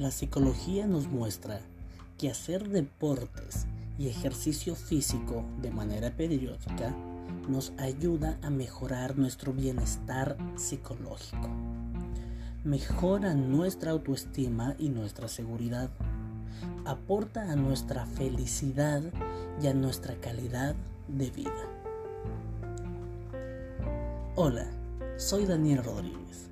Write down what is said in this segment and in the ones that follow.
La psicología nos muestra que hacer deportes y ejercicio físico de manera periódica nos ayuda a mejorar nuestro bienestar psicológico. Mejora nuestra autoestima y nuestra seguridad. Aporta a nuestra felicidad y a nuestra calidad de vida. Hola, soy Daniel Rodríguez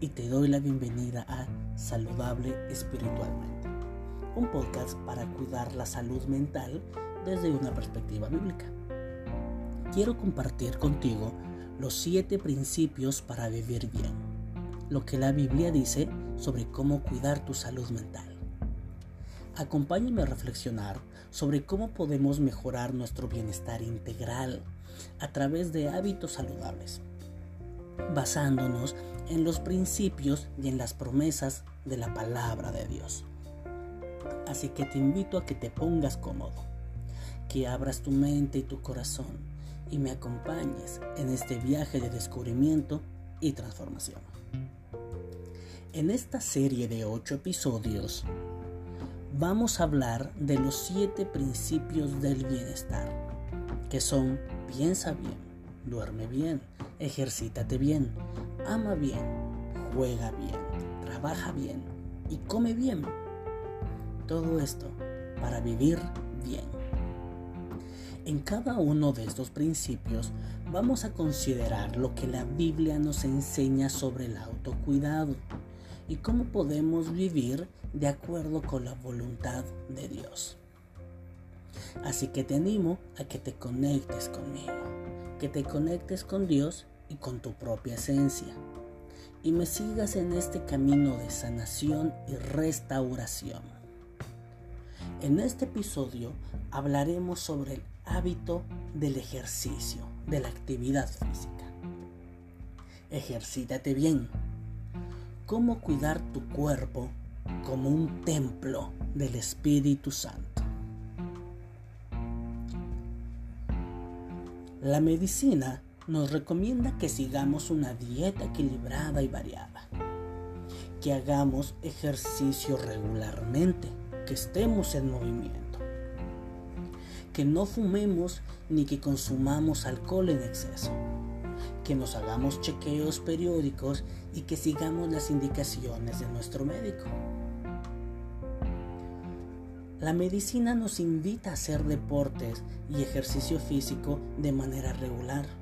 y te doy la bienvenida a Saludable Espiritualmente, un podcast para cuidar la salud mental desde una perspectiva bíblica. Quiero compartir contigo los siete principios para vivir bien, lo que la Biblia dice sobre cómo cuidar tu salud mental. Acompáñame a reflexionar sobre cómo podemos mejorar nuestro bienestar integral a través de hábitos saludables basándonos en los principios y en las promesas de la palabra de Dios. Así que te invito a que te pongas cómodo, que abras tu mente y tu corazón y me acompañes en este viaje de descubrimiento y transformación. En esta serie de ocho episodios vamos a hablar de los siete principios del bienestar, que son piensa bien, duerme bien, ejercítate bien, ama bien, juega bien, trabaja bien y come bien. Todo esto para vivir bien. En cada uno de estos principios vamos a considerar lo que la Biblia nos enseña sobre el autocuidado y cómo podemos vivir de acuerdo con la voluntad de Dios. Así que te animo a que te conectes conmigo, que te conectes con Dios y con tu propia esencia. Y me sigas en este camino de sanación y restauración. En este episodio hablaremos sobre el hábito del ejercicio, de la actividad física. Ejercítate bien. Cómo cuidar tu cuerpo como un templo del Espíritu Santo. La medicina nos recomienda que sigamos una dieta equilibrada y variada, que hagamos ejercicio regularmente, que estemos en movimiento, que no fumemos ni que consumamos alcohol en exceso, que nos hagamos chequeos periódicos y que sigamos las indicaciones de nuestro médico. La medicina nos invita a hacer deportes y ejercicio físico de manera regular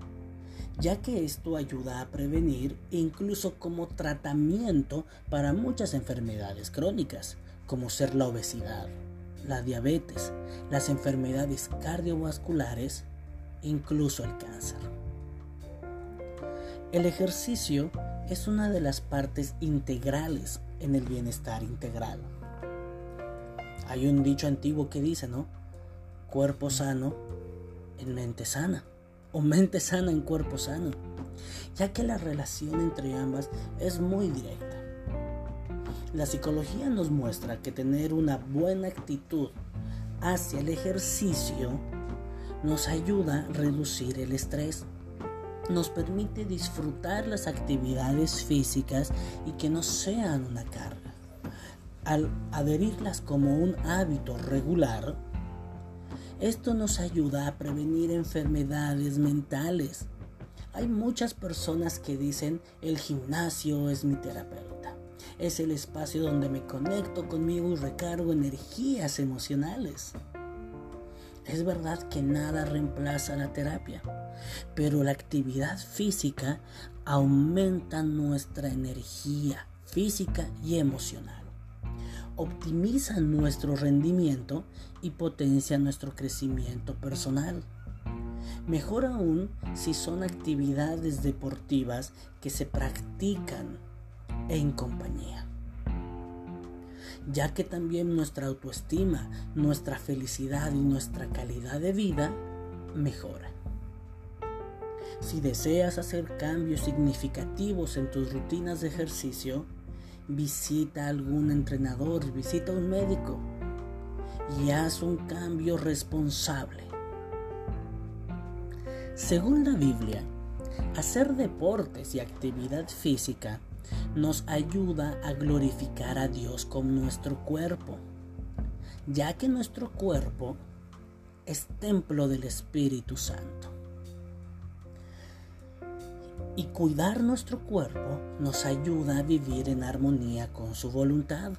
ya que esto ayuda a prevenir incluso como tratamiento para muchas enfermedades crónicas, como ser la obesidad, la diabetes, las enfermedades cardiovasculares, incluso el cáncer. El ejercicio es una de las partes integrales en el bienestar integral. Hay un dicho antiguo que dice, ¿no? Cuerpo sano en mente sana o mente sana en cuerpo sano, ya que la relación entre ambas es muy directa. La psicología nos muestra que tener una buena actitud hacia el ejercicio nos ayuda a reducir el estrés, nos permite disfrutar las actividades físicas y que no sean una carga. Al adherirlas como un hábito regular, esto nos ayuda a prevenir enfermedades mentales. Hay muchas personas que dicen el gimnasio es mi terapeuta. Es el espacio donde me conecto conmigo y recargo energías emocionales. Es verdad que nada reemplaza la terapia, pero la actividad física aumenta nuestra energía física y emocional optimiza nuestro rendimiento y potencia nuestro crecimiento personal. Mejor aún si son actividades deportivas que se practican en compañía. Ya que también nuestra autoestima, nuestra felicidad y nuestra calidad de vida mejora. Si deseas hacer cambios significativos en tus rutinas de ejercicio, visita a algún entrenador, visita a un médico y haz un cambio responsable. Según la Biblia, hacer deportes y actividad física nos ayuda a glorificar a Dios con nuestro cuerpo, ya que nuestro cuerpo es templo del Espíritu Santo. Y cuidar nuestro cuerpo nos ayuda a vivir en armonía con su voluntad.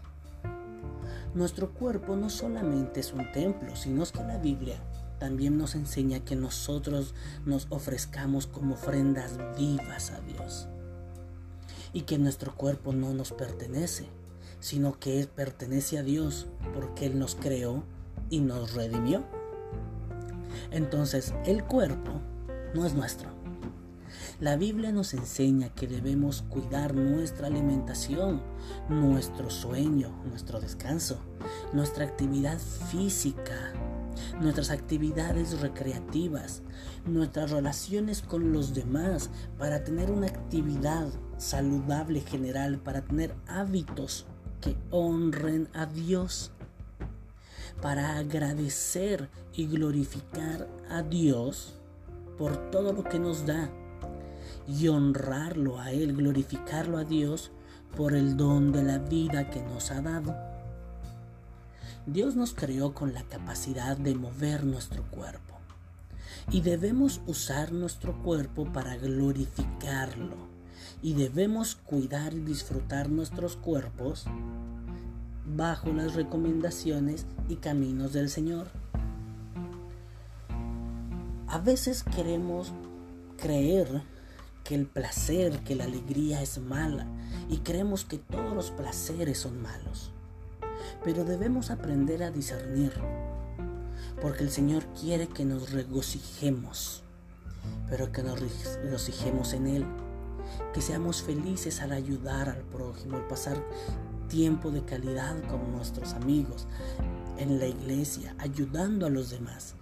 Nuestro cuerpo no solamente es un templo, sino que la Biblia también nos enseña que nosotros nos ofrezcamos como ofrendas vivas a Dios. Y que nuestro cuerpo no nos pertenece, sino que pertenece a Dios porque Él nos creó y nos redimió. Entonces el cuerpo no es nuestro. La Biblia nos enseña que debemos cuidar nuestra alimentación, nuestro sueño, nuestro descanso, nuestra actividad física, nuestras actividades recreativas, nuestras relaciones con los demás, para tener una actividad saludable general, para tener hábitos que honren a Dios, para agradecer y glorificar a Dios por todo lo que nos da y honrarlo a Él, glorificarlo a Dios por el don de la vida que nos ha dado. Dios nos creó con la capacidad de mover nuestro cuerpo y debemos usar nuestro cuerpo para glorificarlo y debemos cuidar y disfrutar nuestros cuerpos bajo las recomendaciones y caminos del Señor. A veces queremos creer que el placer, que la alegría es mala y creemos que todos los placeres son malos pero debemos aprender a discernir, porque el Señor quiere que nos regocijemos, pero que nos regocijemos en Él, que seamos felices al ayudar al prójimo, al pasar tiempo de calidad con nuestros amigos, en la iglesia, ayudando a los demás.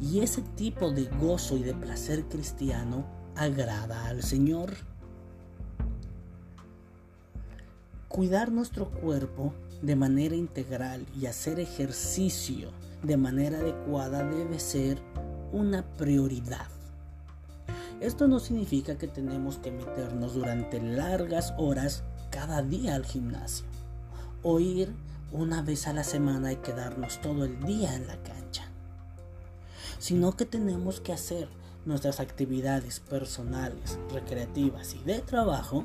Y ese tipo de gozo y de placer cristiano agrada al Señor. Cuidar nuestro cuerpo de manera integral y hacer ejercicio de manera adecuada debe ser una prioridad. Esto no significa que tenemos que meternos durante largas horas cada día al gimnasio o ir una vez a la semana y quedarnos todo el día en la cancha, sino que tenemos que hacer nuestras actividades personales, recreativas y de trabajo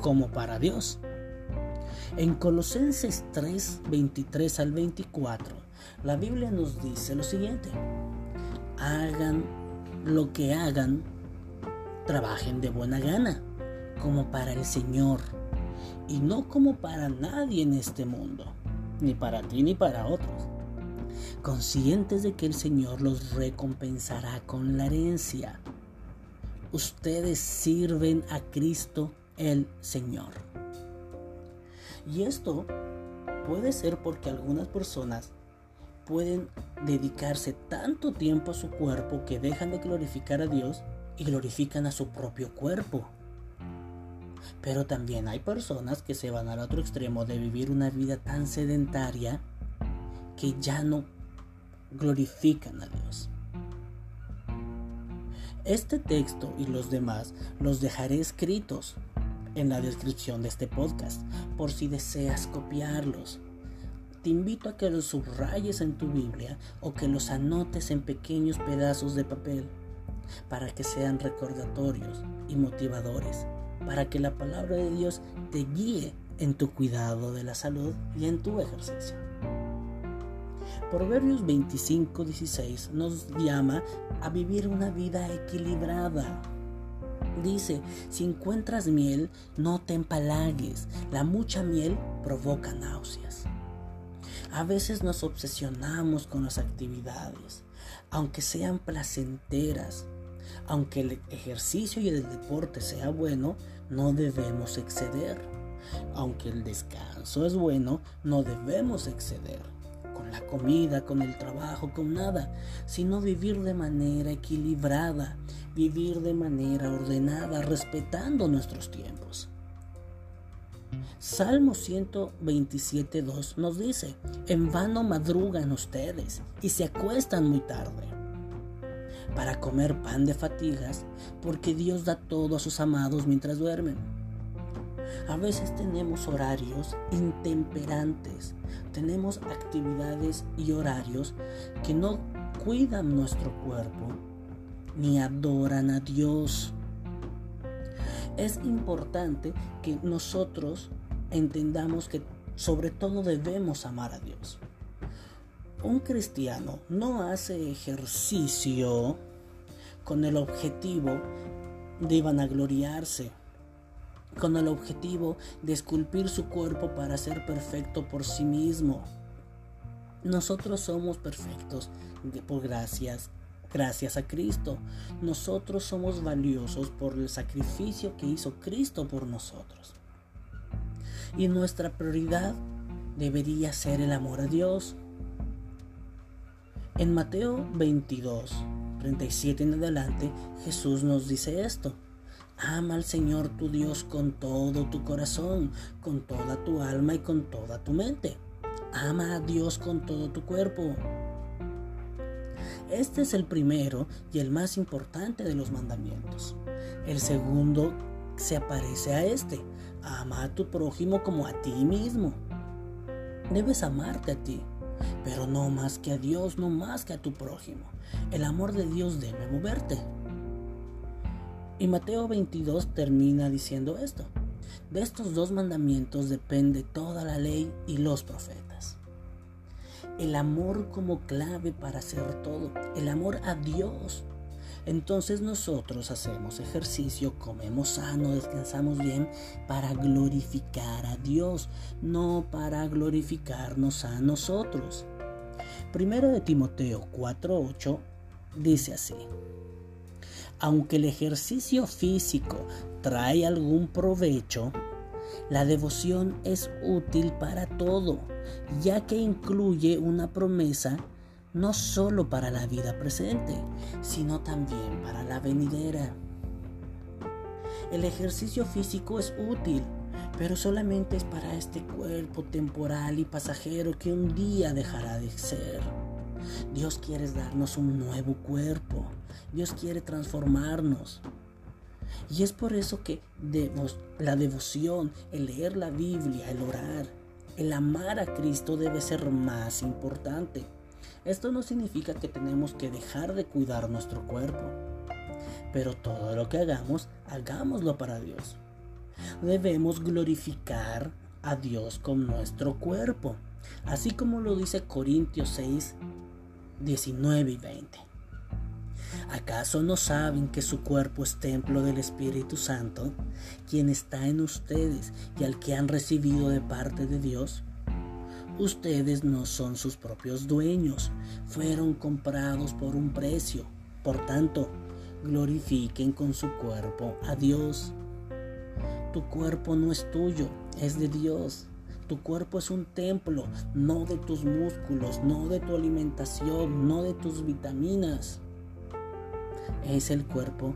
como para Dios. En Colosenses 3, 23 al 24, la Biblia nos dice lo siguiente. Hagan lo que hagan, trabajen de buena gana, como para el Señor, y no como para nadie en este mundo, ni para ti ni para otros, conscientes de que el Señor los recompensará con la herencia. Ustedes sirven a Cristo el Señor. Y esto puede ser porque algunas personas pueden dedicarse tanto tiempo a su cuerpo que dejan de glorificar a Dios y glorifican a su propio cuerpo. Pero también hay personas que se van al otro extremo de vivir una vida tan sedentaria que ya no glorifican a Dios. Este texto y los demás los dejaré escritos en la descripción de este podcast por si deseas copiarlos. Te invito a que los subrayes en tu Biblia o que los anotes en pequeños pedazos de papel para que sean recordatorios y motivadores, para que la palabra de Dios te guíe en tu cuidado de la salud y en tu ejercicio. Proverbios 25:16 nos llama a vivir una vida equilibrada Dice, si encuentras miel, no te empalagues. La mucha miel provoca náuseas. A veces nos obsesionamos con las actividades, aunque sean placenteras. Aunque el ejercicio y el deporte sea bueno, no debemos exceder. Aunque el descanso es bueno, no debemos exceder la comida, con el trabajo, con nada, sino vivir de manera equilibrada, vivir de manera ordenada, respetando nuestros tiempos. Salmo 127.2 nos dice, en vano madrugan ustedes y se acuestan muy tarde para comer pan de fatigas, porque Dios da todo a sus amados mientras duermen. A veces tenemos horarios intemperantes, tenemos actividades y horarios que no cuidan nuestro cuerpo ni adoran a Dios. Es importante que nosotros entendamos que sobre todo debemos amar a Dios. Un cristiano no hace ejercicio con el objetivo de vanagloriarse, con el objetivo de esculpir su cuerpo para ser perfecto por sí mismo. Nosotros somos perfectos por gracias, gracias a Cristo. Nosotros somos valiosos por el sacrificio que hizo Cristo por nosotros. Y nuestra prioridad debería ser el amor a Dios. En Mateo 22, 37 en adelante, Jesús nos dice esto. Ama al Señor tu Dios con todo tu corazón, con toda tu alma y con toda tu mente. Ama a Dios con todo tu cuerpo. Este es el primero y el más importante de los mandamientos. El segundo se aparece a este. Ama a tu prójimo como a ti mismo. Debes amarte a ti, pero no más que a Dios, no más que a tu prójimo. El amor de Dios debe moverte. Y Mateo 22 termina diciendo esto. De estos dos mandamientos depende toda la ley y los profetas. El amor como clave para hacer todo. El amor a Dios. Entonces nosotros hacemos ejercicio, comemos sano, descansamos bien para glorificar a Dios, no para glorificarnos a nosotros. Primero de Timoteo 4:8 dice así: Aunque el ejercicio físico trae algún provecho, la devoción es útil para todo, ya que incluye una promesa no solo para la vida presente, sino también para la venidera. El ejercicio físico es útil, pero solamente es para este cuerpo temporal y pasajero que un día dejará de ser. Dios quiere darnos un nuevo cuerpo. Dios quiere transformarnos. Y es por eso que la devoción, el leer la Biblia, el orar, el amar a Cristo debe ser más importante. Esto no significa que tenemos que dejar de cuidar nuestro cuerpo, pero todo lo que hagamos, hagámoslo para Dios. Debemos glorificar a Dios con nuestro cuerpo, así como lo dice Corintios 6, 19 y 20. ¿Acaso no saben que su cuerpo es templo del Espíritu Santo, quien está en ustedes y al que han recibido de parte de Dios? Ustedes no son sus propios dueños, fueron comprados por un precio. Por tanto, glorifiquen con su cuerpo a Dios. Tu cuerpo no es tuyo, es de Dios. Tu cuerpo es un templo, no de tus músculos, no de tu alimentación, no de tus vitaminas. Es el cuerpo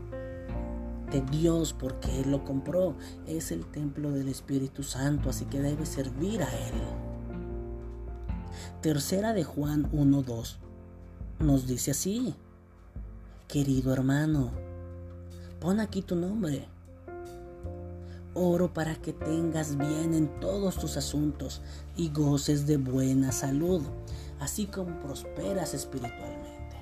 de Dios porque Él lo compró. Es el templo del Espíritu Santo, así que debe servir a Él. Tercera de Juan 1.2 nos dice así, querido hermano, pon aquí tu nombre. Oro para que tengas bien en todos tus asuntos y goces de buena salud, así como prosperas espiritualmente.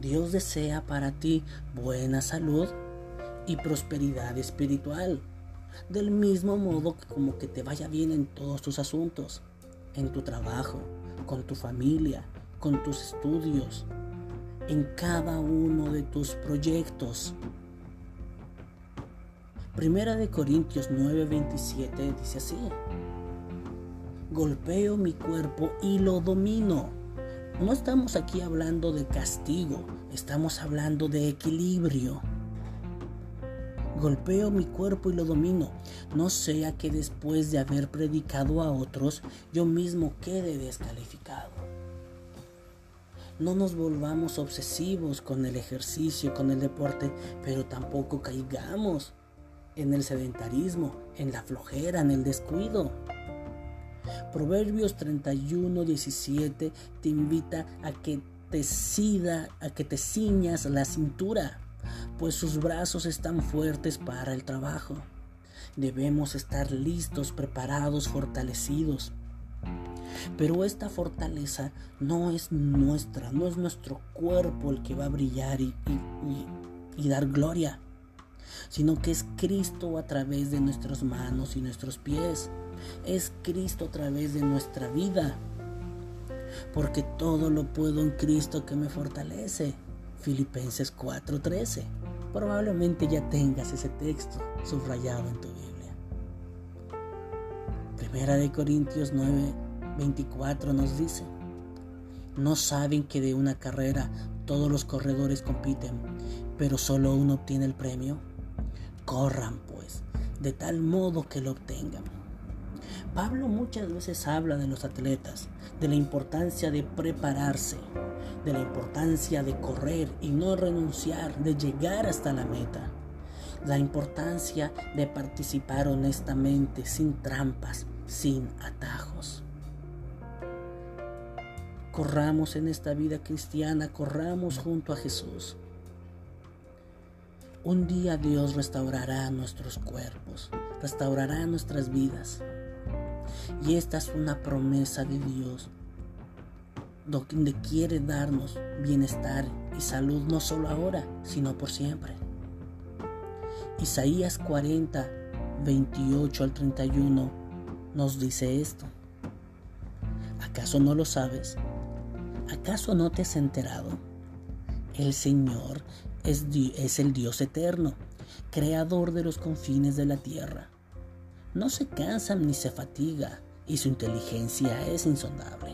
Dios desea para ti buena salud y prosperidad espiritual, del mismo modo que como que te vaya bien en todos tus asuntos en tu trabajo, con tu familia, con tus estudios, en cada uno de tus proyectos. Primera de Corintios 9:27 dice así, golpeo mi cuerpo y lo domino. No estamos aquí hablando de castigo, estamos hablando de equilibrio. Golpeo mi cuerpo y lo domino, no sea que después de haber predicado a otros, yo mismo quede descalificado. No nos volvamos obsesivos con el ejercicio, con el deporte, pero tampoco caigamos en el sedentarismo, en la flojera, en el descuido. Proverbios 31, 17 te invita a que te sida, a que te ciñas la cintura pues sus brazos están fuertes para el trabajo. Debemos estar listos, preparados, fortalecidos. Pero esta fortaleza no es nuestra, no es nuestro cuerpo el que va a brillar y, y dar gloria, sino que es Cristo a través de nuestras manos y nuestros pies. Es Cristo a través de nuestra vida. Porque todo lo puedo en Cristo que me fortalece. Filipenses 4:13. Probablemente ya tengas ese texto subrayado en tu Biblia. Primera de Corintios 9:24 nos dice, no saben que de una carrera todos los corredores compiten, pero solo uno obtiene el premio. Corran pues, de tal modo que lo obtengan. Pablo muchas veces habla de los atletas, de la importancia de prepararse, de la importancia de correr y no renunciar, de llegar hasta la meta, la importancia de participar honestamente, sin trampas, sin atajos. Corramos en esta vida cristiana, corramos junto a Jesús. Un día Dios restaurará nuestros cuerpos, restaurará nuestras vidas. Y esta es una promesa de Dios, donde quiere darnos bienestar y salud no solo ahora, sino por siempre. Isaías 40, 28 al 31 nos dice esto. ¿Acaso no lo sabes? ¿Acaso no te has enterado? El Señor es, el Dios eterno, creador de los confines de la tierra. No se cansa ni se fatiga y su inteligencia es insondable.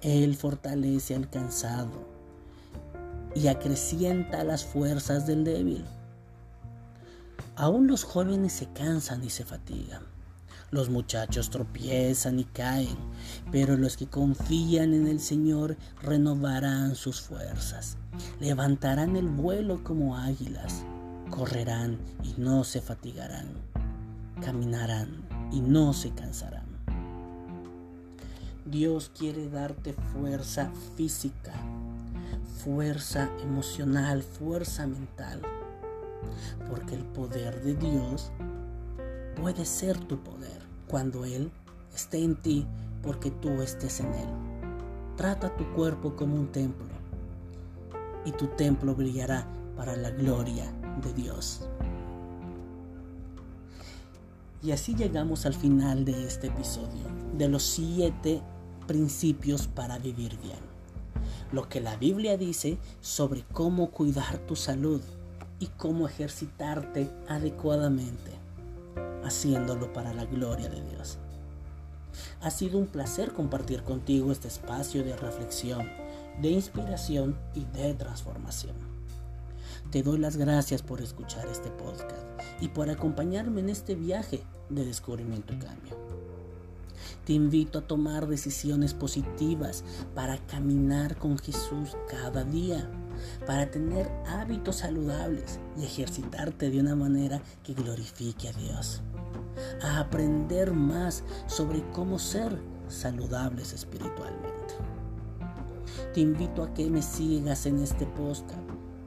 Él fortalece al cansado y acrecienta las fuerzas del débil. Aún los jóvenes se cansan y se fatigan. Los muchachos tropiezan y caen, pero los que confían en el Señor renovarán sus fuerzas. Levantarán el vuelo como águilas, correrán y no se fatigarán, caminarán y no se cansarán. Dios quiere darte fuerza física, fuerza emocional, fuerza mental, porque el poder de Dios puede ser tu poder cuando Él esté en ti porque tú estés en Él. Trata tu cuerpo como un templo y tu templo brillará para la gloria de Dios. Y así llegamos al final de este episodio, de los siete principios para vivir bien. Lo que la Biblia dice sobre cómo cuidar tu salud y cómo ejercitarte adecuadamente haciéndolo para la gloria de Dios. Ha sido un placer compartir contigo este espacio de reflexión, de inspiración y de transformación. Te doy las gracias por escuchar este podcast y por acompañarme en este viaje de descubrimiento y cambio. Te invito a tomar decisiones positivas para caminar con Jesús cada día para tener hábitos saludables y ejercitarte de una manera que glorifique a Dios. A aprender más sobre cómo ser saludables espiritualmente. Te invito a que me sigas en este podcast,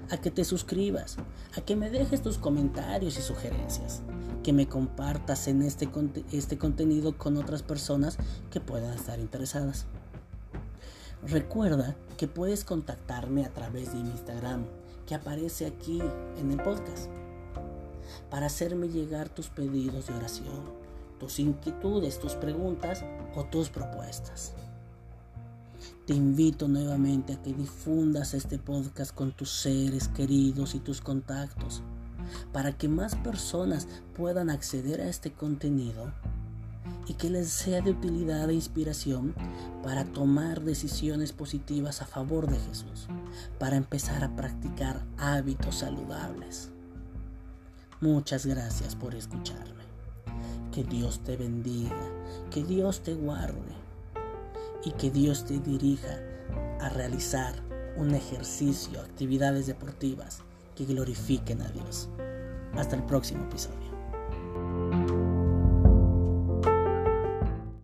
a que te suscribas, a que me dejes tus comentarios y sugerencias, que me compartas en este, este contenido con otras personas que puedan estar interesadas. Recuerda que puedes contactarme a través de mi Instagram que aparece aquí en el podcast para hacerme llegar tus pedidos de oración, tus inquietudes, tus preguntas o tus propuestas. Te invito nuevamente a que difundas este podcast con tus seres queridos y tus contactos para que más personas puedan acceder a este contenido y que les sea de utilidad e inspiración para tomar decisiones positivas a favor de Jesús, para empezar a practicar hábitos saludables. Muchas gracias por escucharme. Que Dios te bendiga, que Dios te guarde y que Dios te dirija a realizar un ejercicio, actividades deportivas que glorifiquen a Dios. Hasta el próximo episodio.